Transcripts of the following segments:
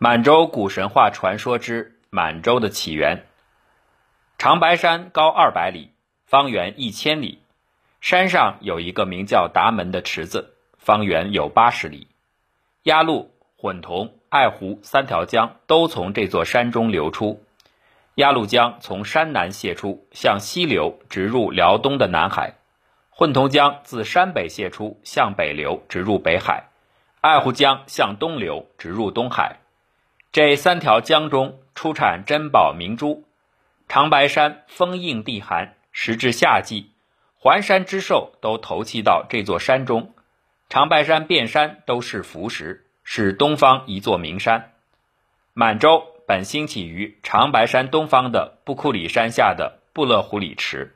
满洲古神话传说之满洲的起源。长白山高二百里，方圆一千里，山上有一个名叫达门的池子，方圆有八十里。鸭绿、混同、爱湖三条江都从这座山中流出。鸭绿江从山南泄出，向西流，直入辽东的南海；混同江自山北泄出，向北流，直入北海；爱湖江向东流，直入东海。这三条江中出产珍宝明珠。长白山封印地寒，时至夏季，环山之兽都投弃到这座山中。长白山遍山都是浮石，是东方一座名山。满洲本兴起于长白山东方的布库里山下的布勒胡里池。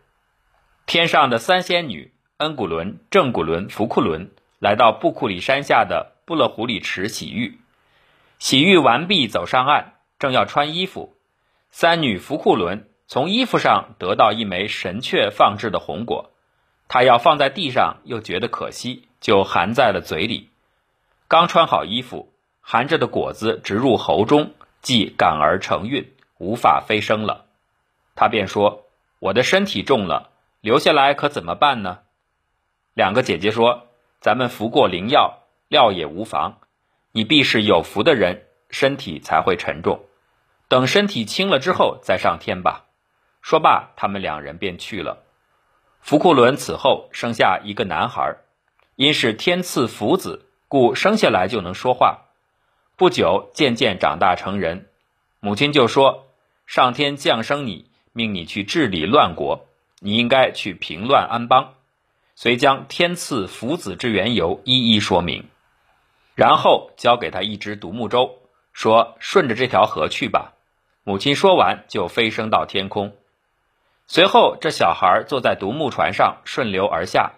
天上的三仙女恩古伦、正古伦、福库伦来到布库里山下的布勒胡里池洗浴。洗浴完毕，走上岸，正要穿衣服，三女福库伦从衣服上得到一枚神雀放置的红果，她要放在地上，又觉得可惜，就含在了嘴里。刚穿好衣服，含着的果子直入喉中，即感而成韵，无法飞升了。他便说：“我的身体重了，留下来可怎么办呢？”两个姐姐说：“咱们服过灵药，料也无妨。”你必是有福的人，身体才会沉重。等身体轻了之后再上天吧。说罢，他们两人便去了。福库伦此后生下一个男孩，因是天赐福子，故生下来就能说话。不久，渐渐长大成人，母亲就说：“上天降生你，命你去治理乱国，你应该去平乱安邦。”遂将天赐福子之缘由一一说明。然后交给他一只独木舟，说：“顺着这条河去吧。”母亲说完，就飞升到天空。随后，这小孩坐在独木船上顺流而下，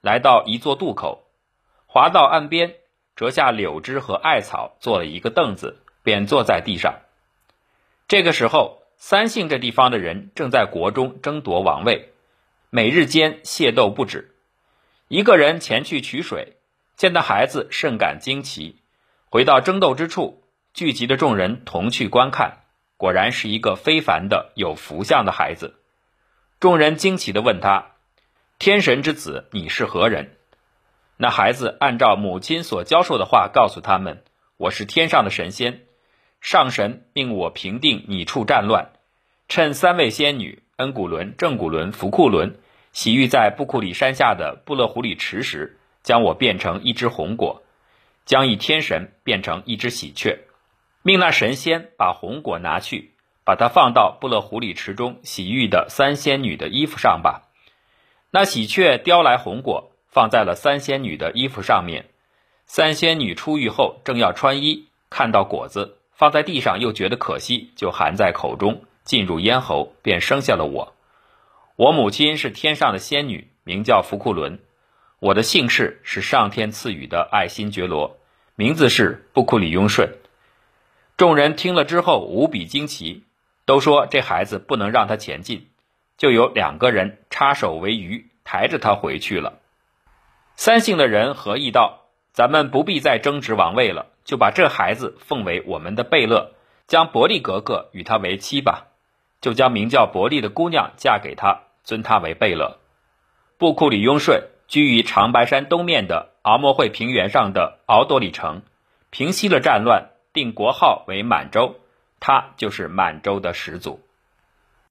来到一座渡口，滑到岸边，折下柳枝和艾草，做了一个凳子，便坐在地上。这个时候，三姓这地方的人正在国中争夺王位，每日间械斗不止。一个人前去取水。见到孩子，甚感惊奇。回到争斗之处，聚集的众人同去观看，果然是一个非凡的有福相的孩子。众人惊奇地问他：“天神之子，你是何人？”那孩子按照母亲所教授的话告诉他们：“我是天上的神仙，上神命我平定你处战乱，趁三位仙女恩古伦、正古伦、福库伦洗浴在布库里山下的布勒胡里池时。”将我变成一只红果，将一天神变成一只喜鹊，命那神仙把红果拿去，把它放到布勒狐狸池中洗浴的三仙女的衣服上吧。那喜鹊叼来红果，放在了三仙女的衣服上面。三仙女出狱后正要穿衣，看到果子放在地上，又觉得可惜，就含在口中，进入咽喉，便生下了我。我母亲是天上的仙女，名叫福库伦。我的姓氏是上天赐予的爱新觉罗，名字是布库里雍顺。众人听了之后无比惊奇，都说这孩子不能让他前进，就有两个人插手为鱼，抬着他回去了。三姓的人合议道：“咱们不必再争执王位了，就把这孩子奉为我们的贝勒，将伯利格格与他为妻吧，就将名叫伯利的姑娘嫁给他，尊他为贝勒。”布库里雍顺。居于长白山东面的敖莫会平原上的敖多里城，平息了战乱，定国号为满洲，他就是满洲的始祖。